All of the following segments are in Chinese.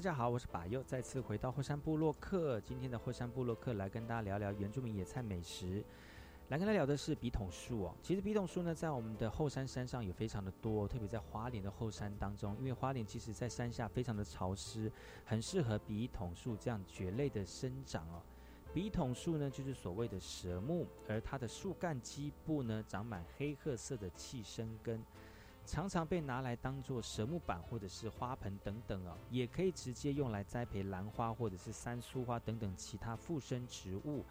家好，我是把右，再次回到后山部落客。今天的后山部落客来跟大家聊聊原住民野菜美食。来跟大家聊的是笔筒树哦。其实笔筒树呢，在我们的后山山上也非常的多，特别在花莲的后山当中，因为花莲其实在山下非常的潮湿，很适合笔筒树这样蕨类的生长哦。笔筒树呢，就是所谓的蛇木，而它的树干基部呢，长满黑褐色的气生根。常常被拿来当做蛇木板或者是花盆等等哦，也可以直接用来栽培兰花或者是三苏花等等其他附生植物。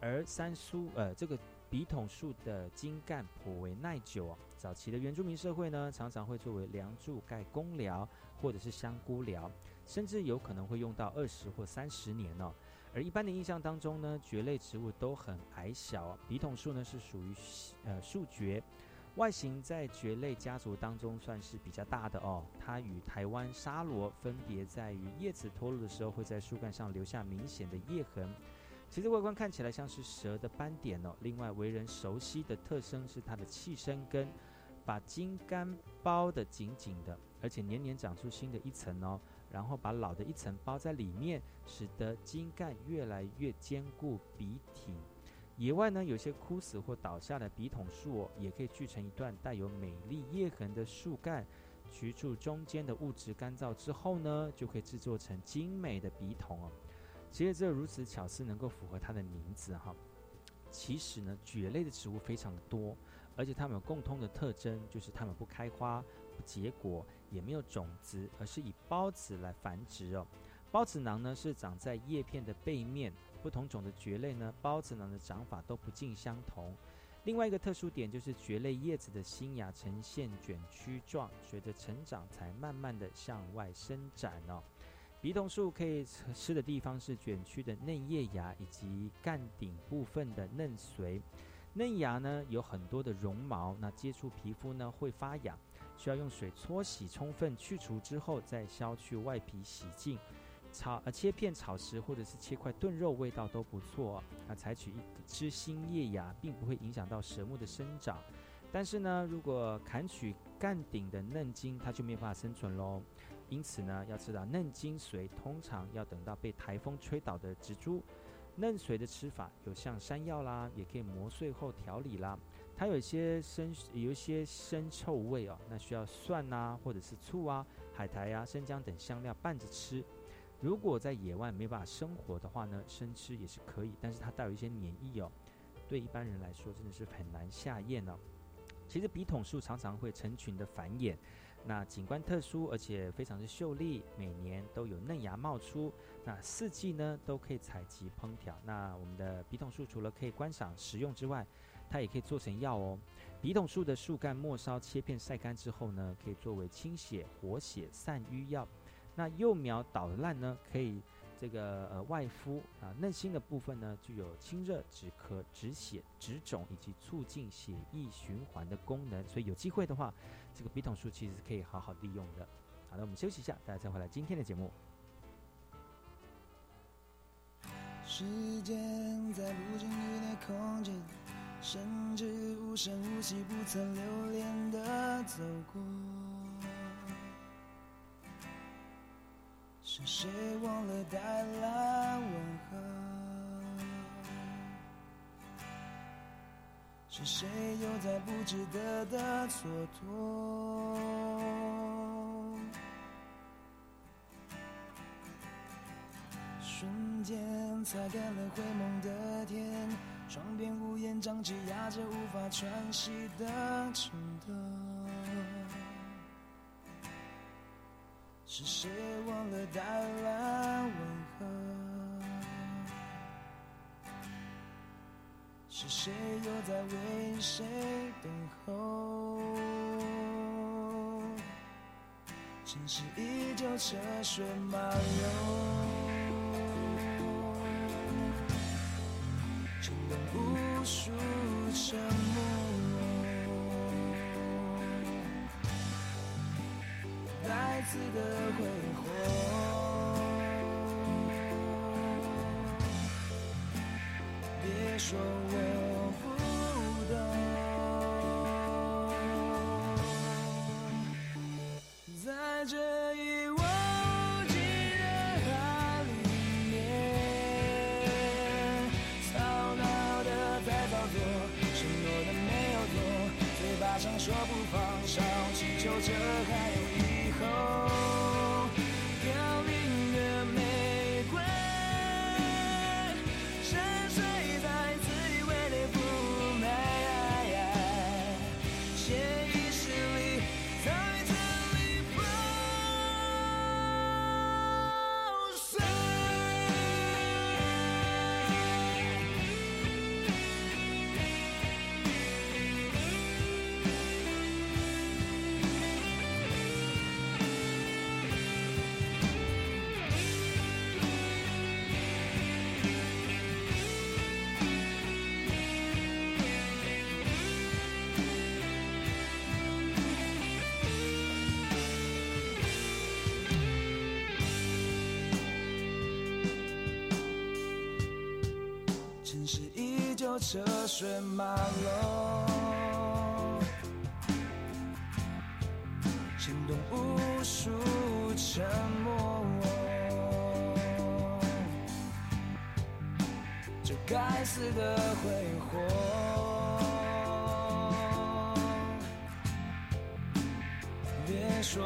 而三苏呃这个笔筒树的茎干颇为耐久哦，早期的原住民社会呢常常会作为梁柱盖公寮或者是香菇寮，甚至有可能会用到二十或三十年哦。而一般的印象当中呢，蕨类植物都很矮小，笔筒树呢是属于呃树蕨。外形在蕨类家族当中算是比较大的哦。它与台湾沙罗分别在于叶子脱落的时候会在树干上留下明显的叶痕。其实外观看起来像是蛇的斑点哦。另外为人熟悉的特征是它的气生根，把茎干包得紧紧的，而且年年长出新的一层哦。然后把老的一层包在里面，使得茎干越来越坚固笔挺。野外呢，有些枯死或倒下的笔筒树，也可以锯成一段带有美丽叶痕的树干，取出中间的物质，干燥之后呢，就可以制作成精美的笔筒哦。其实这如此巧思，能够符合它的名字哈。其实呢，蕨类的植物非常的多，而且它们有共通的特征，就是它们不开花、不结果，也没有种子，而是以孢子来繁殖哦。孢子囊呢，是长在叶片的背面。不同种的蕨类呢，孢子囊的长法都不尽相同。另外一个特殊点就是蕨类叶子的新芽呈现卷曲状，随着成长才慢慢的向外伸展哦。笔筒树可以吃的地方是卷曲的嫩叶芽以及干顶部分的嫩髓。嫩芽呢有很多的绒毛，那接触皮肤呢会发痒，需要用水搓洗充分去除之后，再削去外皮洗净。炒呃切片炒食或者是切块炖肉，味道都不错。那采取一枝新叶芽，并不会影响到蛇木的生长。但是呢，如果砍取干顶的嫩茎，它就没有办法生存喽。因此呢，要知道嫩茎髓通常要等到被台风吹倒的植株。嫩髓的吃法有像山药啦，也可以磨碎后调理啦。它有一些生有一些生臭味哦，那需要蒜呐，或者是醋啊、海苔呀、生姜等香料拌着吃。如果在野外没办法生活的话呢，生吃也是可以，但是它带有一些黏液哦，对一般人来说真的是很难下咽哦。其实笔筒树常常会成群的繁衍，那景观特殊，而且非常的秀丽，每年都有嫩芽冒出，那四季呢都可以采集烹调。那我们的笔筒树除了可以观赏食用之外，它也可以做成药哦。笔筒树的树干末梢切片晒干之后呢，可以作为清血、活血、散瘀药。那幼苗捣烂呢，可以这个呃外敷啊，嫩心的部分呢具有清热止咳、止血、止肿以及促进血液循环的功能，所以有机会的话，这个笔筒树其实是可以好好利用的。好的，我们休息一下，大家再回来今天的节目。时间在不经意的空间，甚至无声无息、不曾留恋的走过。是谁忘了带来问候？是谁又在不值得的蹉跎？瞬间擦干了灰蒙的天，窗边屋檐瘴气压着无法喘息的冲动。是谁忘了带来问候？是谁又在为谁等候？城市依旧车水马龙。次的挥霍。别说我车水马龙，牵动无数沉默。这该死的挥霍，别说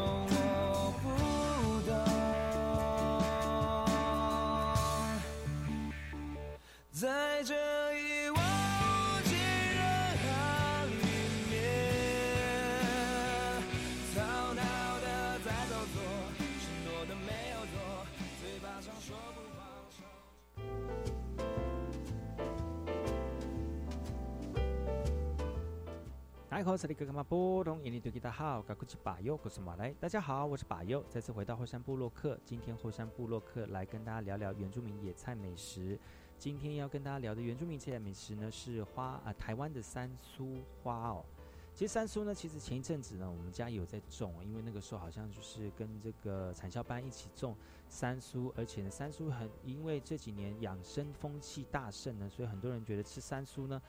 大家好，我是马来。大家好，我是巴尤，再次回到后山部落客。今天后山部落客来跟大家聊聊原住民野菜美食。今天要跟大家聊的原住民菜美食呢是花啊、台湾的三苏花哦。其实三苏呢，其实前一阵子呢，我们家有在种，因为那个时候好像就是跟这个产销班一起种三苏，而且呢，三苏很因为这几年养生风气大盛呢，所以很多人觉得吃三苏呢。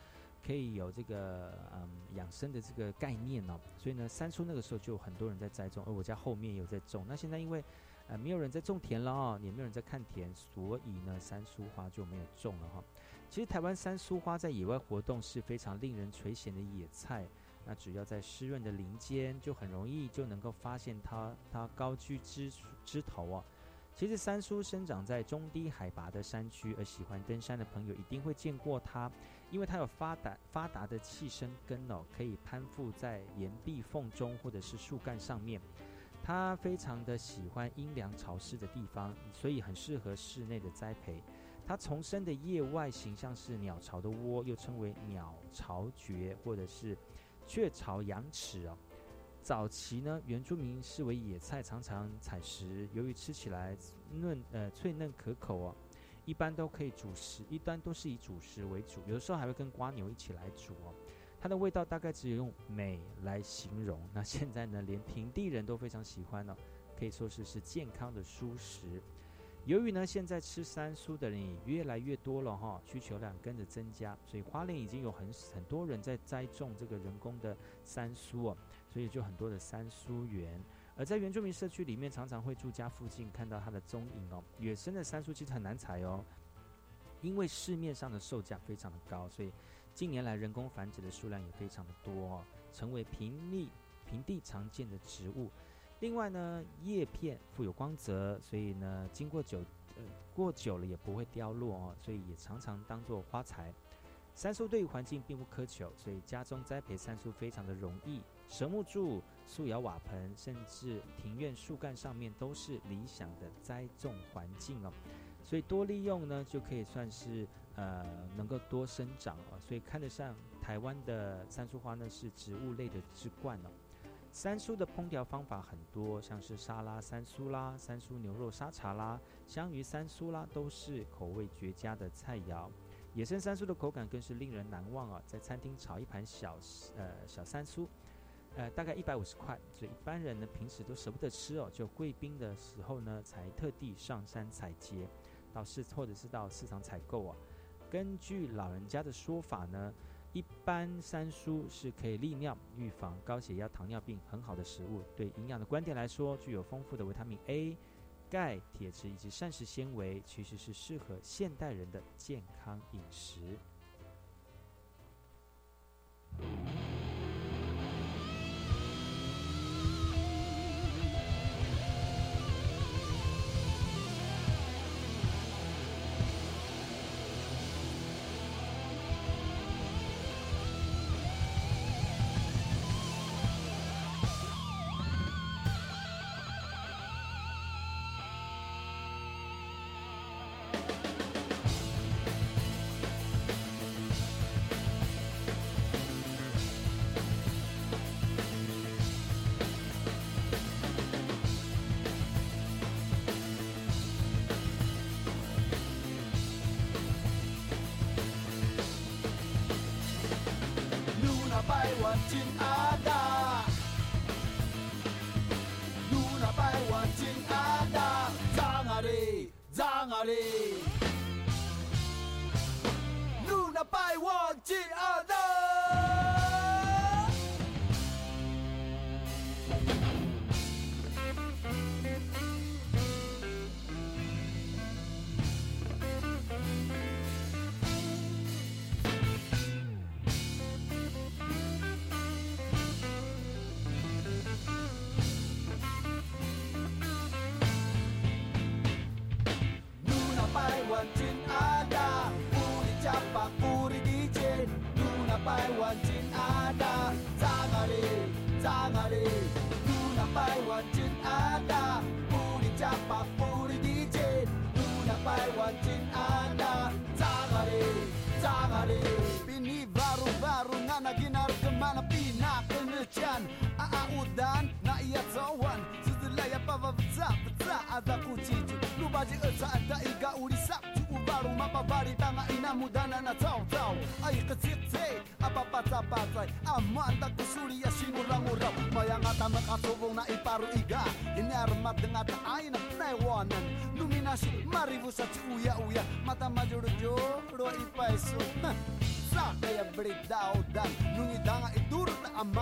可以有这个嗯养生的这个概念哦，所以呢，三叔那个时候就有很多人在栽种，而我家后面有在种。那现在因为呃没有人在种田了哦，也没有人在看田，所以呢，三叔花就没有种了哈、其实台湾三叔花在野外活动是非常令人垂涎的野菜，那只要在湿润的林间，就很容易就能够发现它它高居枝枝头哦。其实三叔生长在中低海拔的山区，而喜欢登山的朋友一定会见过它。因为它有发达发达的气生根哦，可以攀附在岩壁缝中或者是树干上面。它非常的喜欢阴凉潮湿的地方，所以很适合室内的栽培。它丛生的叶外形像是鸟巢的窝，又称为鸟巢蕨或者是雀巢羊齿哦。早期呢，原住民视为野菜，常常采食。由于吃起来嫩呃脆嫩可口哦，一般都可以煮食，一般都是以主食为主，有的时候还会跟瓜牛一起来煮哦。它的味道大概只有用美来形容。那现在呢，连平地人都非常喜欢哦，可以说是是健康的蔬食。由于呢，现在吃三蔬的人也越来越多了哈，需求量跟着增加，所以花莲已经有很很多人在栽种这个人工的三蔬哦，所以就很多的三蔬园。而在原住民社区里面，常常会住家附近看到它的踪影哦。野生的杉树其实很难采哦，因为市面上的售价非常的高，所以近年来人工繁殖的数量也非常的多哦，成为平地平地常见的植物。另外呢，叶片富有光泽，所以呢，经过久呃过久了也不会凋落哦，所以也常常当做花材。杉树对于环境并不苛求，所以家中栽培杉树非常的容易。蛇木柱、素窑瓦盆，甚至庭院树干上面都是理想的栽种环境哦。所以多利用呢，就可以算是呃能够多生长哦。所以看得上台湾的三苏花呢，是植物类的之冠哦。三苏的烹调方法很多，像是沙拉三苏啦、三苏牛肉沙茶啦、香鱼三苏啦，都是口味绝佳的菜肴。野生三苏的口感更是令人难忘啊！在餐厅炒一盘小呃小三苏，呃大概一百五十块，所以一般人呢平时都舍不得吃哦，就贵宾的时候呢才特地上山采集，到市或者是到市场采购啊。根据老人家的说法呢，一般山苏是可以利尿、预防高血压、糖尿病很好的食物。对营养的观点来说，具有丰富的维他命 A。钙、铁质以及膳食纤维，其实是适合现代人的健康饮食。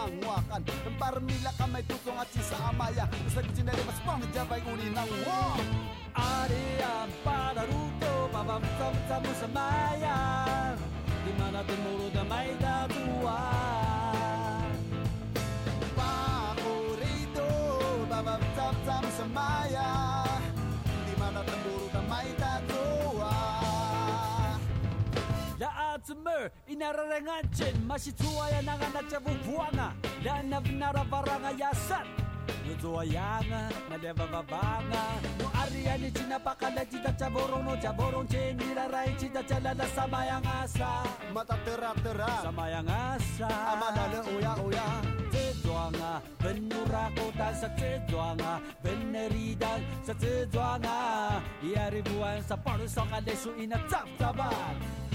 ng wakan Ng paramila kamay tutong at sinsa amaya. Nasagot sinali mas pang jabay uni ng wak inararagnantsiny masy tsoa ianagnanatra vovoagna da navinaravaragna iasany no joaiagna nalevavavagna no arianitsy napakala ty tatsyavorono tsyavorontseny iraraitsy da tsy alala samaiagnasa ya matateratera samaiagnasa ya amalale oya oya. Tsejoagna vennorako tan sa tsejoagna vennaridan sa tsejoagna iarivoan sa palosoagna leso ina tsavotsavagna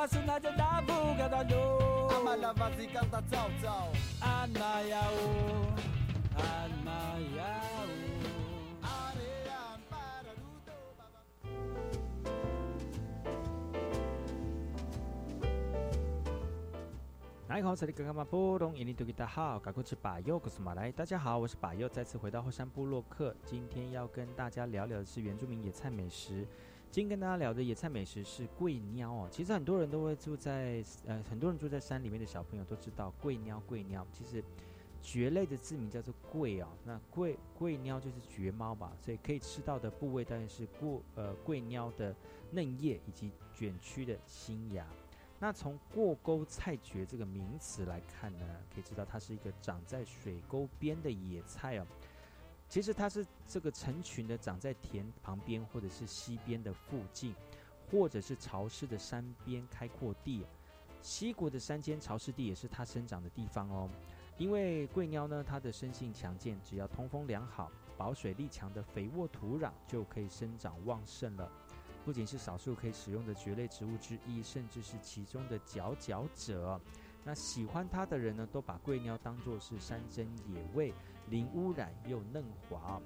nga sunada na buga no Amalavazi canta tchau tchau Anmayao Anmayao 大家好，这里是干嘛波东印尼多吉达好，赶快去把右，我是马来。大家好，我是把右，再次回到后山部落客。今天要跟大家聊聊的是原住民野菜美食。今天跟大家聊的野菜美食是桂鸟哦。其实很多人都会住在呃，很多人住在山里面的小朋友都知道桂鸟。桂鸟其实蕨类的字名叫做桂哦。那桂桂鸟就是蕨猫吧，所以可以吃到的部位当然是过呃桂鸟的嫩叶以及卷曲的新芽。那从过沟菜蕨这个名词来看呢，可以知道它是一个长在水沟边的野菜哦。其实它是这个成群的长在田旁边或者是溪边的附近，或者是潮湿的山边开阔地。溪谷的山间潮湿地也是它生长的地方哦。因为桂鸟呢，它的生性强健，只要通风良好、保水力强的肥沃土壤就可以生长旺盛了。不仅是少数可以使用的蕨类植物之一，甚至是其中的佼佼者。那喜欢它的人呢，都把桂鸟当作是山珍野味，零污染又嫩滑。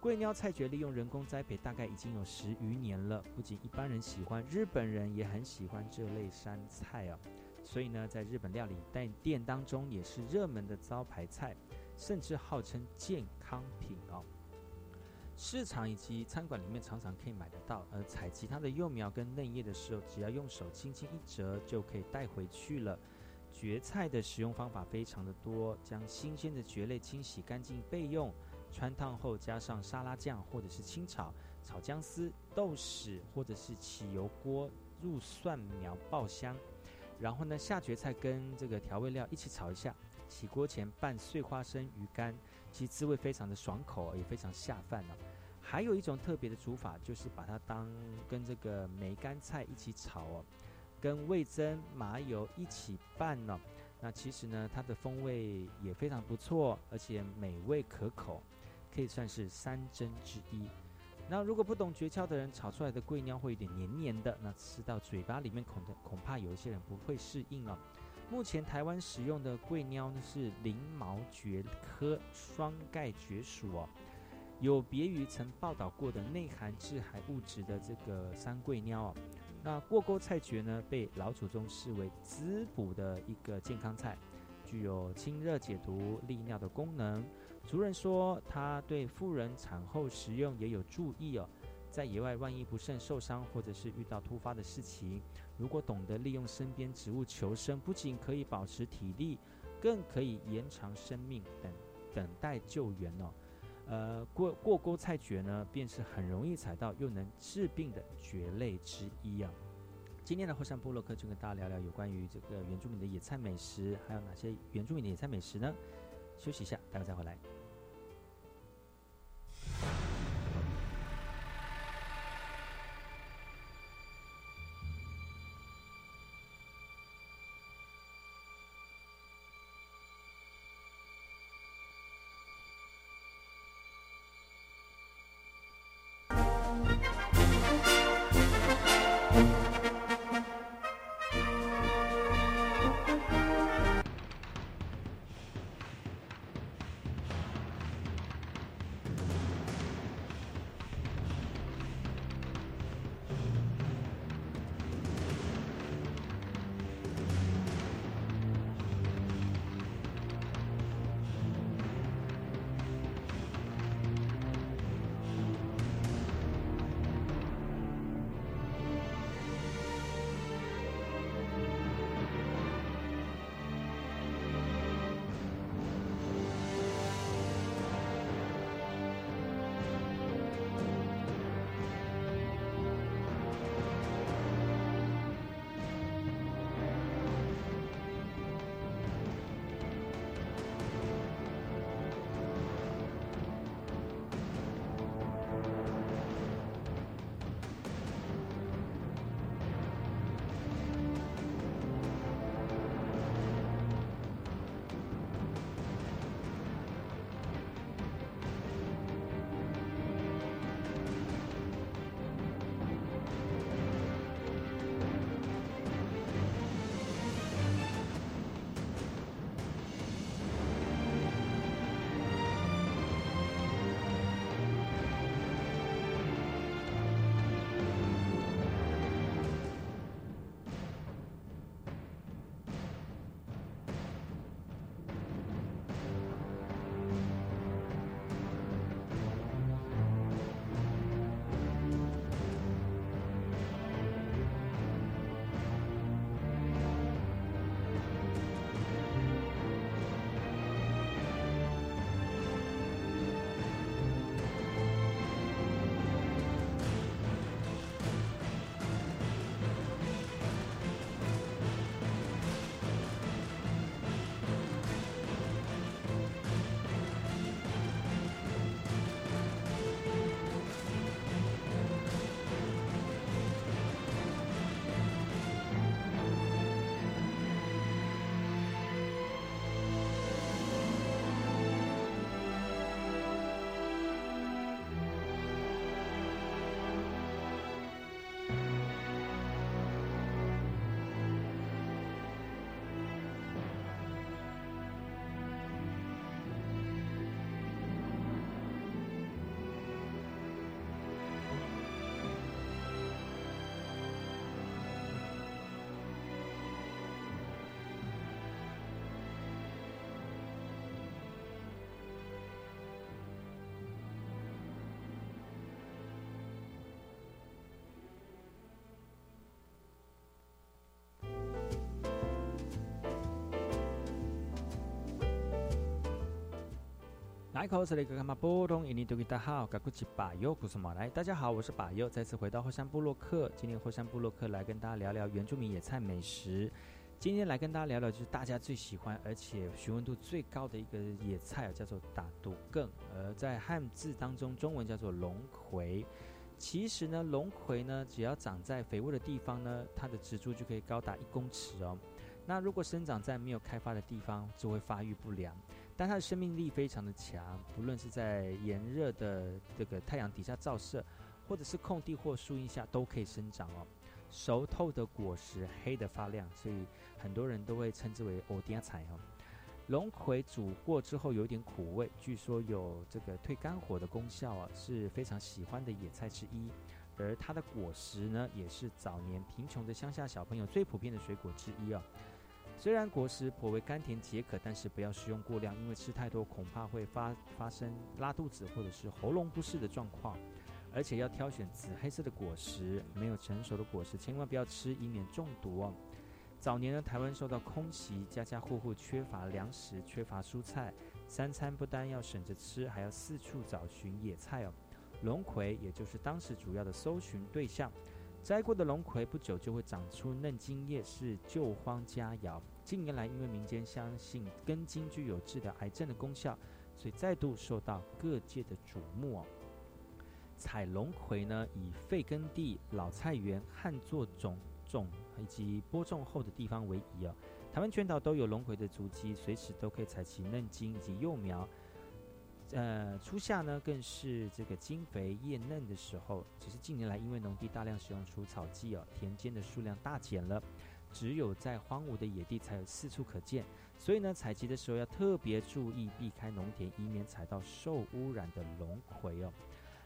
桂鸟菜蕨利用人工栽培，大概已经有十余年了。不仅一般人喜欢，日本人也很喜欢这类山菜啊。所以呢，在日本料理店店当中也是热门的招牌菜，甚至号称健康品哦。市场以及餐馆里面常常可以买得到。而采集它的幼苗跟嫩叶的时候，只要用手轻轻一折，就可以带回去了。蕨菜的使用方法非常的多，将新鲜的蕨类清洗干净备用，穿烫后加上沙拉酱或者是清炒，炒姜丝、豆豉或者是起油锅入蒜苗爆香，然后呢下蕨菜跟这个调味料一起炒一下，起锅前拌碎花生、鱼干，其滋味非常的爽口，也非常下饭。还有一种特别的煮法，就是把它当跟这个梅干菜一起炒哦。跟味增、麻油一起拌呢，那其实呢，它的风味也非常不错，而且美味可口，可以算是三珍之一。那如果不懂诀窍的人，炒出来的桂鸟会有点黏黏的，那吃到嘴巴里面恐的恐怕有一些人不会适应哦。目前台湾使用的桂鸟呢是鳞毛蕨科双盖蕨属哦，有别于曾报道过的内含致癌物质的这个三桂鸟哦。那过沟菜蕨呢，被老祖宗视为滋补的一个健康菜，具有清热解毒、利尿的功能。族人说，它对妇人产后食用也有助益哦。在野外万一不慎受伤，或者是遇到突发的事情，如果懂得利用身边植物求生，不仅可以保持体力，更可以延长生命，等等待救援哦。呃，过过沟菜蕨呢，便是很容易采到又能治病的蕨类之一啊。今天的后山部落客就跟大家聊聊有关于这个原住民的野菜美食，还有哪些原住民的野菜美食呢？休息一下，待会再回来。来口是那个干嘛波动，印尼多吉大好，嘎古吉巴尤古什么来？大家好，我是巴尤，再次回到后山部落克。今天后山部落克来跟大家聊聊原住民野菜美食。今天来跟大家聊聊，就是大家最喜欢而且询问度最高的一个野菜，叫做打毒更。而在汉字当中，中文叫做龙葵。其实呢，龙葵呢，只要长在肥沃的地方呢，它的植株就可以高达一公尺哦。那如果生长在没有开发的地方，就会发育不良。但它的生命力非常的强，不论是在炎热的这个太阳底下照射，或者是空地或树荫下，都可以生长哦。熟透的果实黑的发亮，所以很多人都会称之为欧迪亚菜哦。龙葵煮过之后有点苦味，据说有这个退肝火的功效啊，是非常喜欢的野菜之一。而它的果实呢，也是早年贫穷的乡下小朋友最普遍的水果之一哦。虽然果实颇为甘甜解渴，但是不要食用过量，因为吃太多恐怕会发发生拉肚子或者是喉咙不适的状况。而且要挑选紫黑色的果实，没有成熟的果实千万不要吃，以免中毒哦。早年呢，台湾受到空袭，家家户户缺乏粮食，缺乏蔬菜，三餐不单要省着吃，还要四处找寻野菜哦。龙葵也就是当时主要的搜寻对象。摘过的龙葵不久就会长出嫩茎叶，是救荒佳肴。近年来，因为民间相信根茎具有治疗癌症的功效，所以再度受到各界的瞩目哦。采龙葵呢，以废耕地、老菜园、旱作种种以及播种后的地方为宜哦。台湾全岛都有龙葵的足迹，随时都可以采其嫩茎以及幼苗。呃，初夏呢，更是这个茎肥叶嫩的时候。只是近年来，因为农地大量使用除草剂哦，田间的数量大减了，只有在荒芜的野地才有四处可见。所以呢，采集的时候要特别注意，避开农田，以免采到受污染的龙葵哦。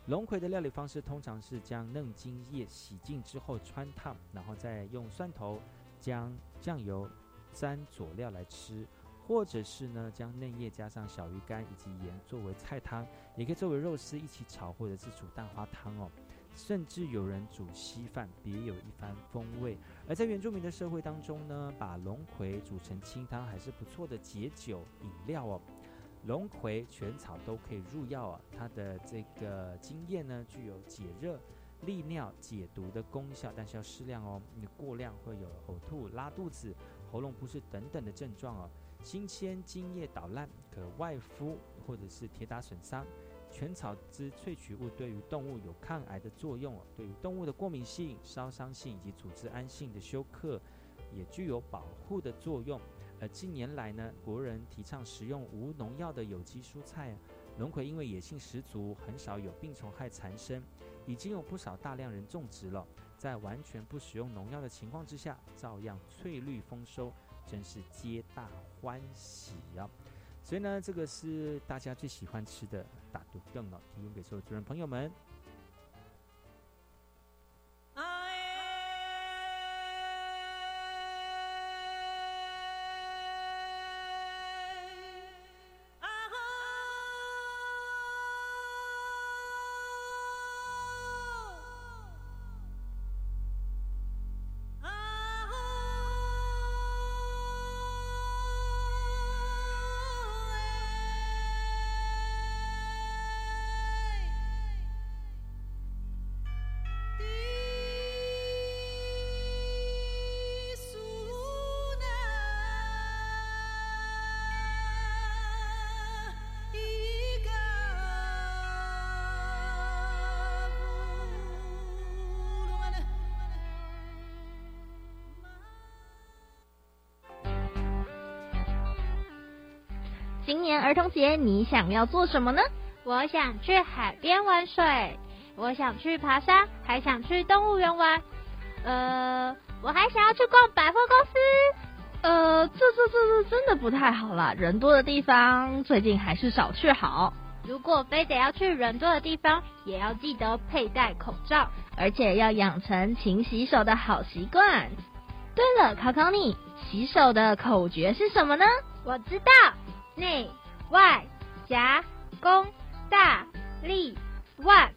龙葵的料理方式通常是将嫩茎叶洗净之后穿烫，然后再用蒜头、将酱油沾佐料来吃。或者是呢，将嫩叶加上小鱼干以及盐作为菜汤，也可以作为肉丝一起炒，或者是煮蛋花汤哦。甚至有人煮稀饭，别有一番风味。而在原住民的社会当中呢，把龙葵煮成清汤还是不错的解酒饮料哦。龙葵全草都可以入药啊，它的这个茎叶呢具有解热、利尿、解毒的功效，但是要适量哦，你过量会有呕吐、拉肚子、喉咙不适等等的症状哦。新鲜茎叶捣烂，可外敷或者是铁打损伤。全草之萃取物对于动物有抗癌的作用，对于动物的过敏性、烧伤性以及组织胺性的休克，也具有保护的作用。而近年来呢，国人提倡食用无农药的有机蔬菜，龙葵因为野性十足，很少有病虫害缠身，已经有不少大量人种植了。在完全不使用农药的情况之下，照样翠绿丰收。真是皆大欢喜啊！所以呢，这个是大家最喜欢吃的打肚羹哦，提供给所有主人朋友们。今年儿童节你想要做什么呢？我想去海边玩水，我想去爬山，还想去动物园玩。呃，我还想要去逛百货公司。呃，这这这这真的不太好啦，人多的地方最近还是少去好。如果非得要去人多的地方，也要记得佩戴口罩，而且要养成勤洗手的好习惯。对了，考考你，洗手的口诀是什么呢？我知道。内外夹攻大力万，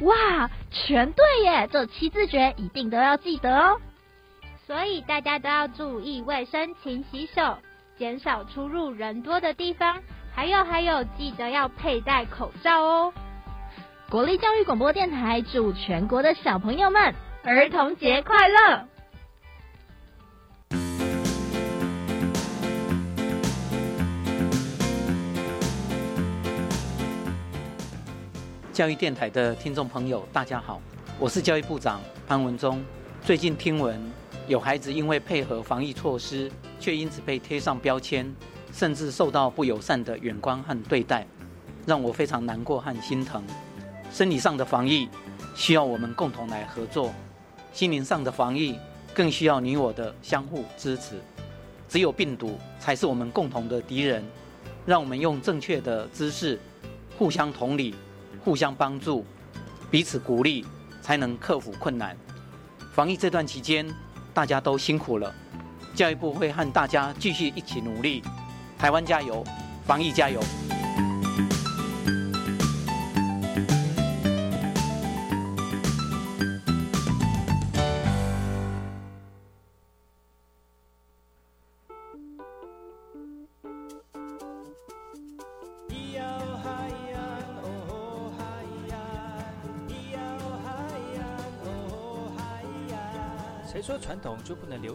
哇，全对耶！这七字诀一定都要记得哦。所以大家都要注意卫生，勤洗手，减少出入人多的地方，还有还有，记得要佩戴口罩哦。国立教育广播电台祝全国的小朋友们儿童节快乐！教育电台的听众朋友，大家好，我是教育部长潘文忠。最近听闻有孩子因为配合防疫措施，却因此被贴上标签，甚至受到不友善的眼光和对待，让我非常难过和心疼。生理上的防疫需要我们共同来合作，心灵上的防疫更需要你我的相互支持。只有病毒才是我们共同的敌人，让我们用正确的姿势，互相同理。互相帮助，彼此鼓励，才能克服困难。防疫这段期间，大家都辛苦了。教育部会和大家继续一起努力。台湾加油，防疫加油！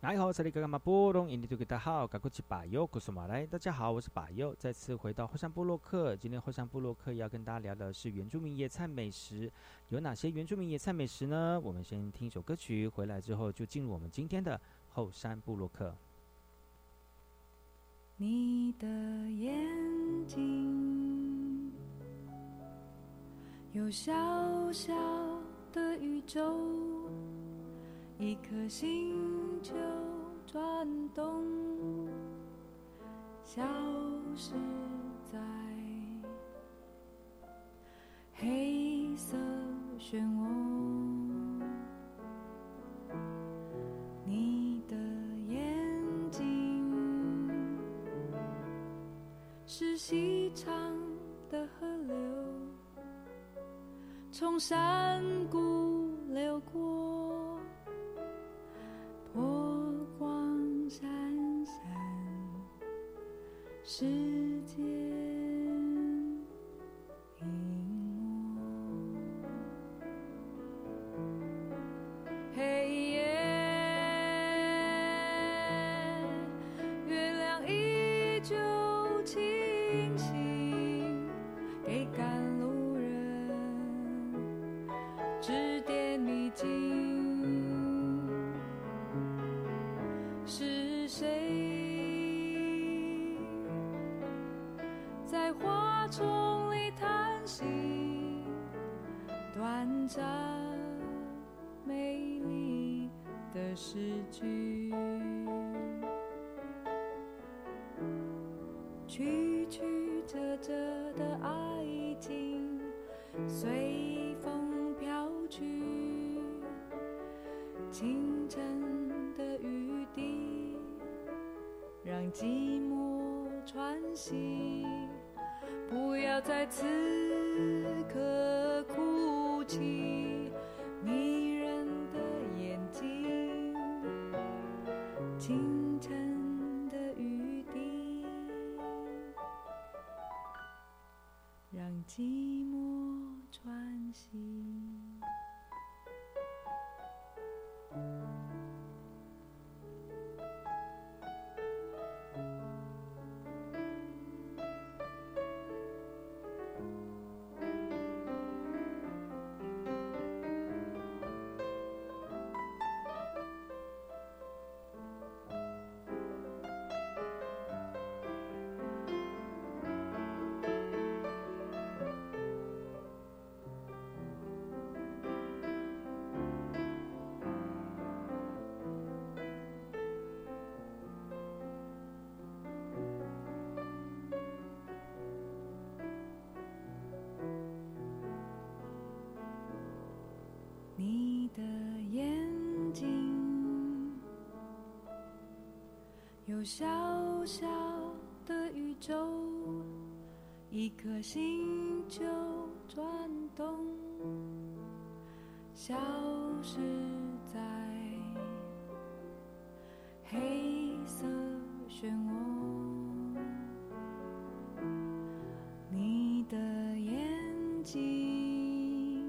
大家好，这里是马布隆，印尼土著大号，赶快去把右，古苏马来。大家好，我是把右，再次回到后山部落克。今天后山部落克要跟大家聊的是原住民野菜美食，有哪些原住民野菜美食呢？我们先听一首歌曲，回来之后就进入我们今天的后山部落克。你的眼睛有小小的宇宙，一颗星球转动，消失在黑色漩涡。你的眼睛是细长的河流，从山谷流过，世界。的诗句，曲曲折折的爱情随风飘去，清晨的雨滴让寂寞喘息。不要在此刻哭泣，有小小的宇宙，一颗星球转动，消失在黑色漩涡。你的眼睛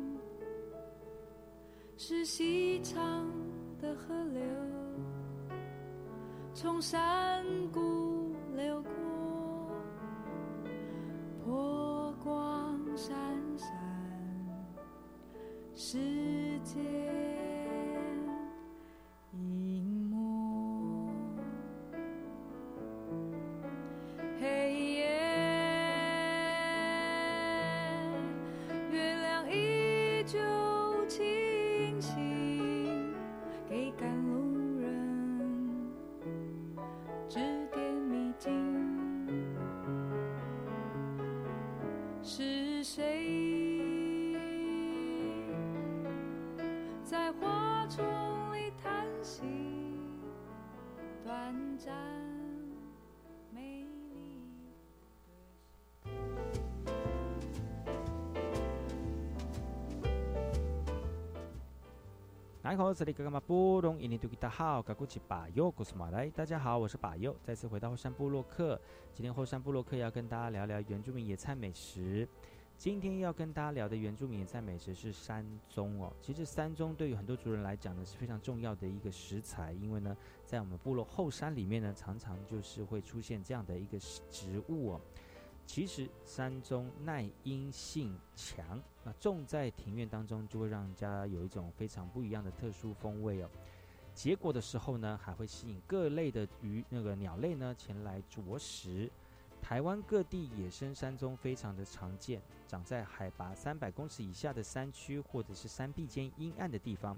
是细长从山谷南口这里格格玛布隆印尼杜吉达好，嘎古奇巴尤古斯马来，大家好，我是巴尤，再次回到后山部落客。今天后山部落客要跟大家聊聊原住民野菜美食。今天要跟大家聊的原住民野菜美食是山棕哦。其实山棕对于很多族人来讲呢是非常重要的一个食材，因为呢在我们部落后山里面呢常常就是会出现这样的一个植物哦。其实山棕耐阴性强，那种在庭院当中就会让人家有一种非常不一样的特殊风味哦。结果的时候呢，还会吸引各类的鱼那个鸟类呢前来啄食。台湾各地野生山棕非常的常见，长在海拔三百公尺以下的山区或者是山壁间阴暗的地方。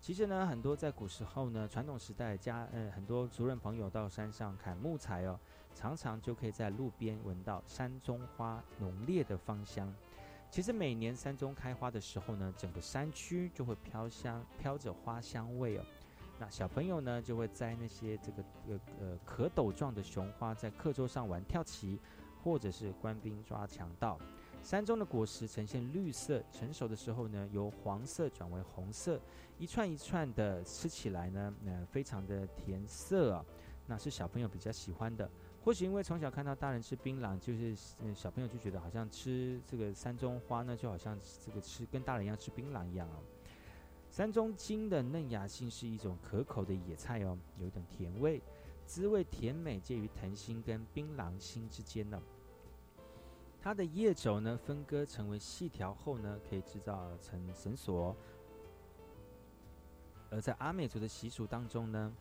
其实呢，很多在古时候呢，传统时代家呃很多族人朋友到山上砍木材哦，常常就可以在路边闻到山中花浓烈的芳香。其实每年山中开花的时候呢，整个山区就会飘香飘着花香味哦。那小朋友呢，就会摘那些这个呃呃壳斗状的雄花，在课桌上玩跳棋，或者是官兵抓强盗。山中的果实呈现绿色，成熟的时候呢，由黄色转为红色，一串一串的，吃起来呢，呃，非常的甜涩啊，那是小朋友比较喜欢的。或许因为从小看到大人吃槟榔，就是、小朋友就觉得好像吃这个山中花呢，就好像这个吃跟大人一样吃槟榔一样啊。山中茎的嫩芽性是一种可口的野菜哦，有一种甜味，滋味甜美，介于藤心跟槟榔心之间呢。它的叶轴呢分割成为细条后呢，可以制造成绳索。而在阿美族的习俗当中呢，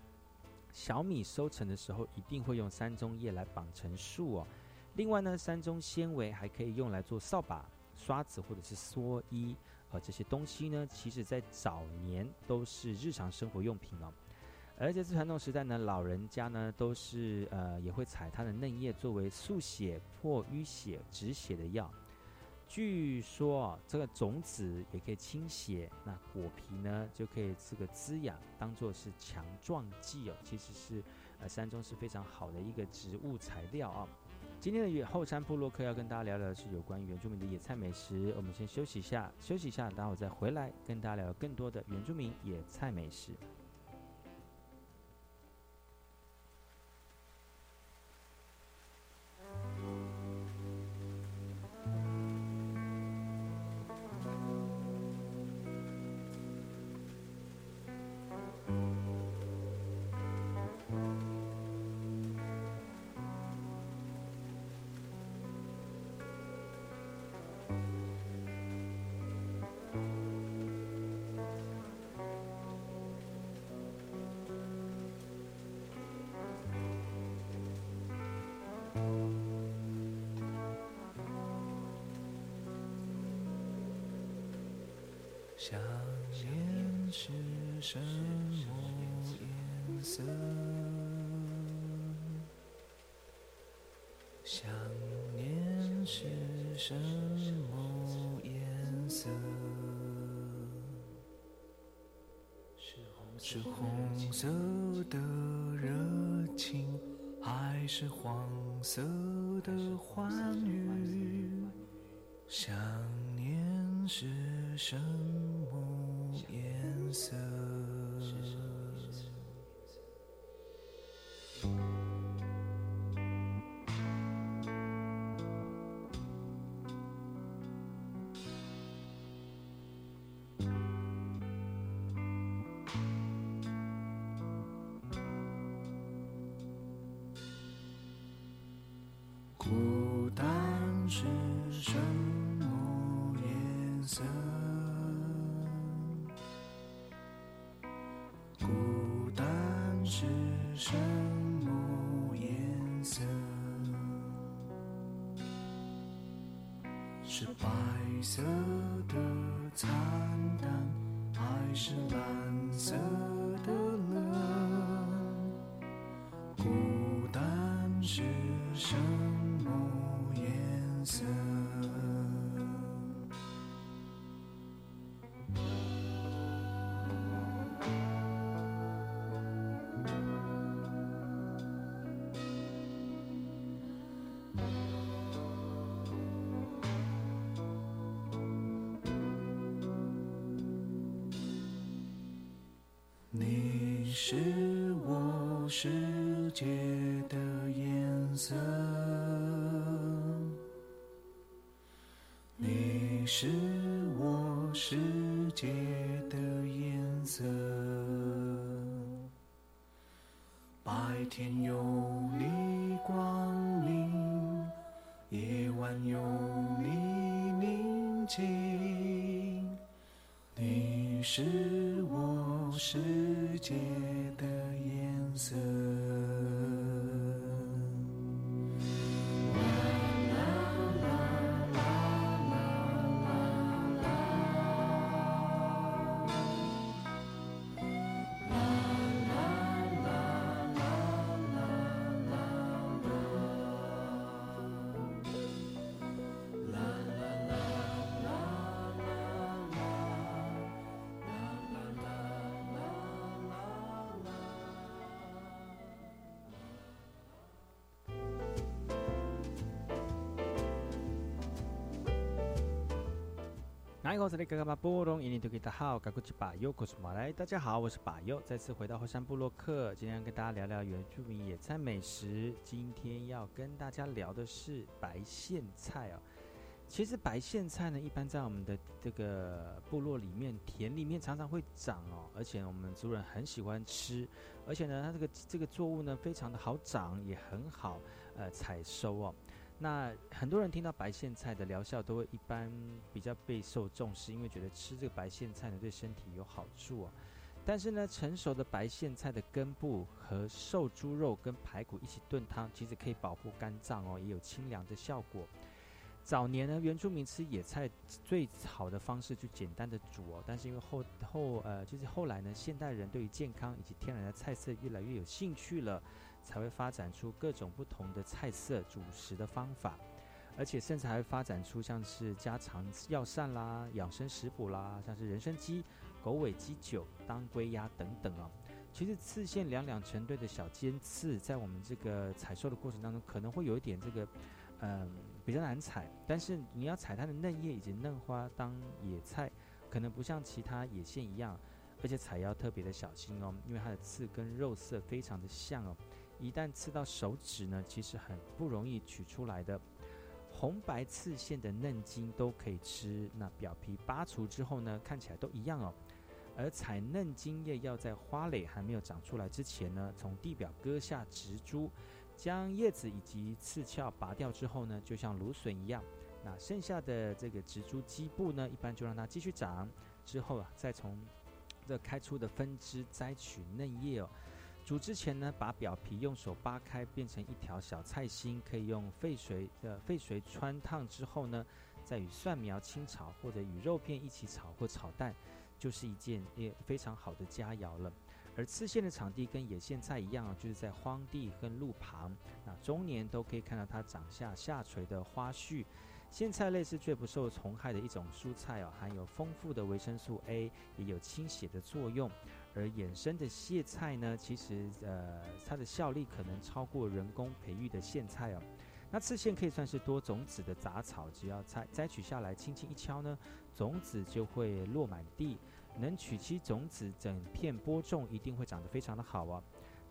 小米收成的时候一定会用山棕叶来绑成束哦。另外呢，山棕纤维还可以用来做扫把、刷子或者是蓑衣。呃，这些东西呢，其实在早年都是日常生活用品哦。而且在传统时代呢，老人家呢都是呃也会采它的嫩叶作为速血、破淤血、止血的药。据说啊，这个种子也可以清血，那果皮呢就可以这个滋养，当做是强壮剂哦。其实是呃山中是非常好的一个植物材料啊。今天的后山部落客要跟大家聊聊的是有关原住民的野菜美食。我们先休息一下，休息一下，待会再回来跟大家聊更多的原住民野菜美食。什么颜色？是红色的热情，还是黄色的欢愉，想念是什么是白色的惨淡，还是蓝色的是我世界的颜色。白天有你光明，夜晚有你宁静。你是我世界的哪一个是那个嘛？波隆印尼多吉达好，嘎古吉巴尤，我是马来。大家好，我是巴尤，再次回到后山部落客，今天跟大家聊聊原住民野菜美食。今天要跟大家聊的是白苋菜哦。其实白苋菜呢，一般在我们的这个部落里面、田里面常常会长哦，而且我们族人很喜欢吃，而且呢，它这个这个作物呢非常的好长，也很好呃采收哦。那很多人听到白苋菜的疗效，都会一般比较备受重视，因为觉得吃这个白苋菜呢对身体有好处哦。但是呢，成熟的白苋菜的根部和瘦猪肉跟排骨一起炖汤，其实可以保护肝脏哦，也有清凉的效果。早年呢，原住民吃野菜最好的方式就简单的煮哦，但是因为后后呃，就是后来呢，现代人对于健康以及天然的菜色越来越有兴趣了。才会发展出各种不同的菜色主食的方法，而且甚至还会发展出像是家常药膳啦、养生食补啦，像是人参鸡、狗尾鸡酒、当归鸭等等哦。其实刺线两两成对的小尖刺，在我们这个采收的过程当中，可能会有一点这个，嗯，比较难采。但是你要采它的嫩叶以及嫩花当野菜，可能不像其他野苋一样，而且采要特别的小心哦，因为它的刺跟肉色非常的像哦。一旦刺到手指呢，其实很不容易取出来的。红白刺线的嫩茎都可以吃，那表皮扒除之后呢，看起来都一样哦。而采嫩茎叶要在花蕾还没有长出来之前呢，从地表割下植株，将叶子以及刺鞘拔掉之后呢，就像芦笋一样。那剩下的这个植株基部呢，一般就让它继续长，之后啊，再从这开出的分支摘取嫩叶哦。煮之前呢，把表皮用手扒开，变成一条小菜心，可以用沸水的沸水穿烫之后呢，再与蒜苗清炒，或者与肉片一起炒或炒蛋，就是一件也非常好的佳肴了。而刺线的场地跟野苋菜一样啊，就是在荒地跟路旁，那终年都可以看到它长下下垂的花序。苋菜类是最不受虫害的一种蔬菜哦，含有丰富的维生素 A，也有清血的作用。而衍生的苋菜呢，其实呃它的效力可能超过人工培育的苋菜哦。那刺苋可以算是多种子的杂草，只要采摘取下来，轻轻一敲呢，种子就会落满地。能取其种子，整片播种，一定会长得非常的好哦。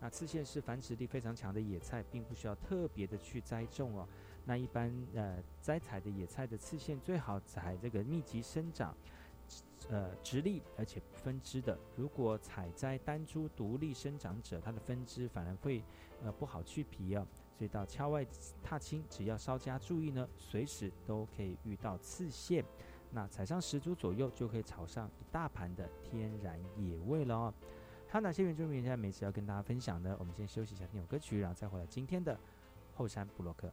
那刺苋是繁殖力非常强的野菜，并不需要特别的去栽种哦。那一般呃摘采的野菜的刺线最好采这个密集生长，呃直立而且不分枝的。如果采摘单株独立生长者，它的分枝反而会呃不好去皮哦。所以到郊外踏青，只要稍加注意呢，随时都可以遇到刺线。那采上十株左右，就可以炒上一大盘的天然野味了哦。还有哪些原住民现在美食要跟大家分享呢？我们先休息一下，听首歌曲，然后再回来今天的后山部落克。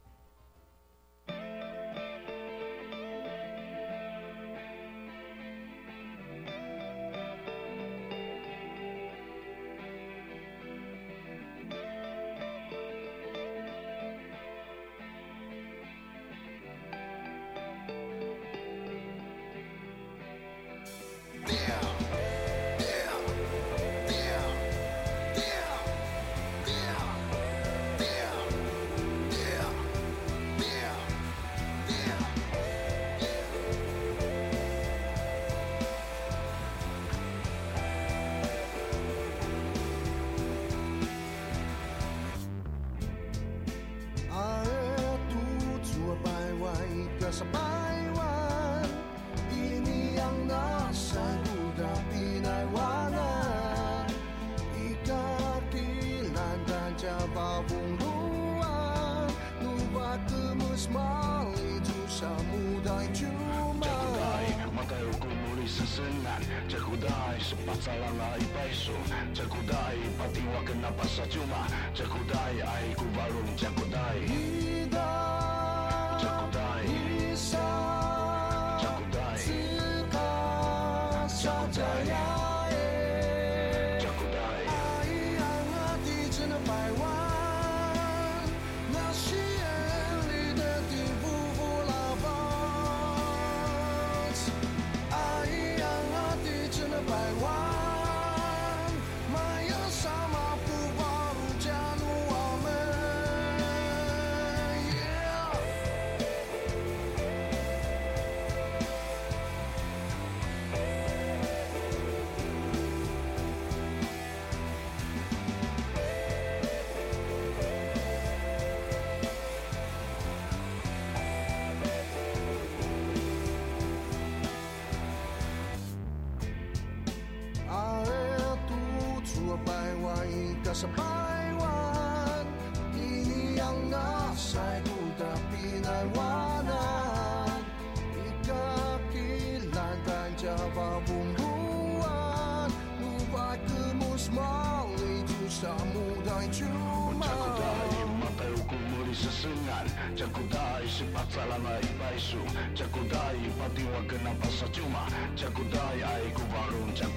Patsala na ipaisu Chakudai, patiwa kena pasa chuma Chakudai, aiku varun chakudai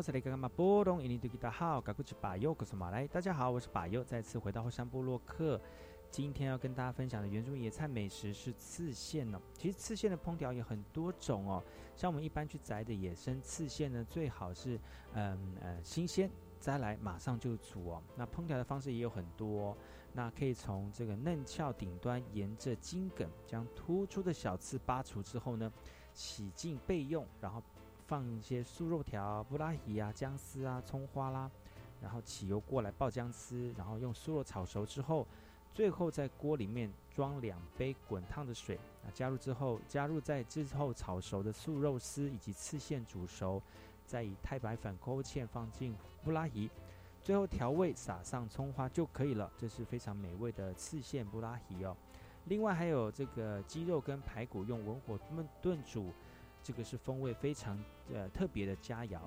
这里刚刚嘛波动，印尼对吉达好，嘎古吉巴尤，格什马来，大家好，我是巴尤，再次回到后山部落客。今天要跟大家分享的原住野菜美食是刺线哦。其实刺线的烹调有很多种哦，像我们一般去摘的野生刺线呢，最好是嗯呃新鲜摘来马上就煮哦。那烹调的方式也有很多，那可以从这个嫩鞘顶端沿着茎梗将突出的小刺拔除之后呢，洗净备用，然后。放一些素肉条、布拉提啊、姜丝啊、葱花啦，然后起油过来爆姜丝，然后用素肉炒熟之后，最后在锅里面装两杯滚烫的水，啊，加入之后，加入在之后炒熟的素肉丝以及刺线煮熟，再以太白粉勾芡放进布拉提，最后调味撒上葱花就可以了。这是非常美味的刺线布拉提哦。另外还有这个鸡肉跟排骨用文火焖炖煮。这个是风味非常呃特别的佳肴。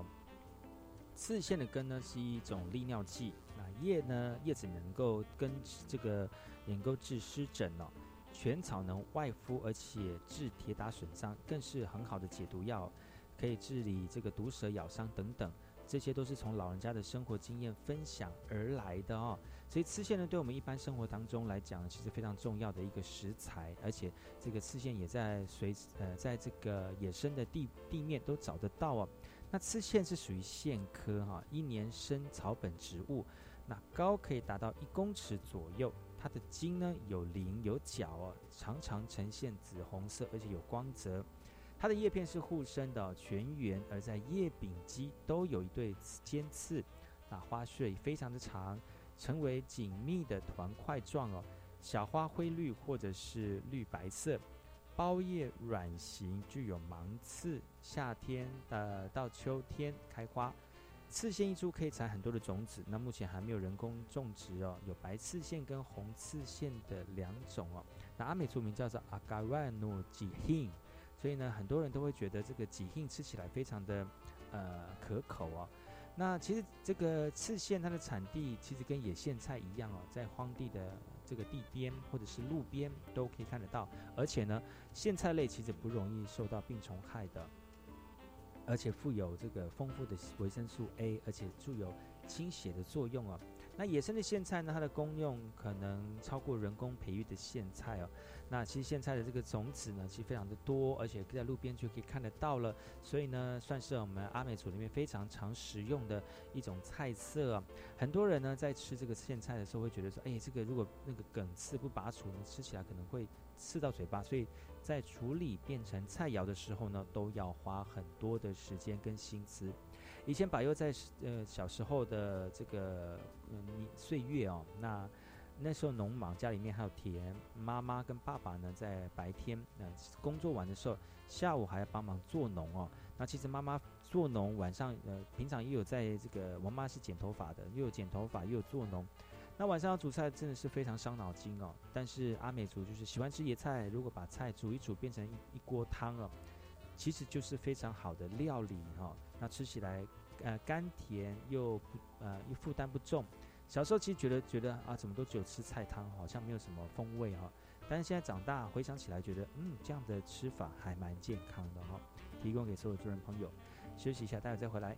刺线的根呢是一种利尿剂，那叶呢叶子能够根这个能够治湿疹哦。全草能外敷，而且治铁打损伤，更是很好的解毒药，可以治理这个毒蛇咬伤等等。这些都是从老人家的生活经验分享而来的哦。所以刺线呢，对我们一般生活当中来讲，其实非常重要的一个食材，而且这个刺线也在随呃在这个野生的地地面都找得到哦。那刺线是属于线科哈，一年生草本植物，那高可以达到一公尺左右。它的茎呢有鳞有角哦，常常呈现紫红色，而且有光泽。它的叶片是互生的，全圆，而在叶柄基都有一对尖刺。那花穗非常的长，成为紧密的团块状哦。小花灰绿或者是绿白色，苞叶软形，具有芒刺。夏天的到秋天开花。刺线一株可以采很多的种子，那目前还没有人工种植哦。有白刺线跟红刺线的两种哦。那阿美族名叫做阿嘎万诺吉辛，所以呢，很多人都会觉得这个吉辛吃起来非常的呃可口哦。那其实这个刺线它的产地其实跟野苋菜一样哦，在荒地的这个地边或者是路边都可以看得到，而且呢，苋菜类其实不容易受到病虫害的。而且富有这个丰富的维生素 A，而且具有清血的作用哦。那野生的苋菜呢，它的功用可能超过人工培育的苋菜哦。那其实苋菜的这个种子呢，其实非常的多，而且在路边就可以看得到了。所以呢，算是我们阿美族里面非常常食用的一种菜色。很多人呢在吃这个苋菜的时候，会觉得说，哎，这个如果那个梗刺不拔除呢，吃起来可能会刺到嘴巴，所以。在处理变成菜肴的时候呢，都要花很多的时间跟心思。以前把佑在呃小时候的这个嗯岁月哦，那那时候农忙，家里面还有田，妈妈跟爸爸呢在白天呃工作完的时候，下午还要帮忙做农哦。那其实妈妈做农，晚上呃平常也有在这个，我妈是剪头发的，又有剪头发又有做农。那晚上要煮菜真的是非常伤脑筋哦。但是阿美族就是喜欢吃野菜，如果把菜煮一煮变成一一锅汤哦，其实就是非常好的料理哈。那吃起来呃甘甜又不呃又负担不重。小时候其实觉得觉得啊怎么都只有吃菜汤，好像没有什么风味哈。但是现在长大回想起来，觉得嗯这样的吃法还蛮健康的哈。提供给所有主人朋友，休息一下，待会再回来。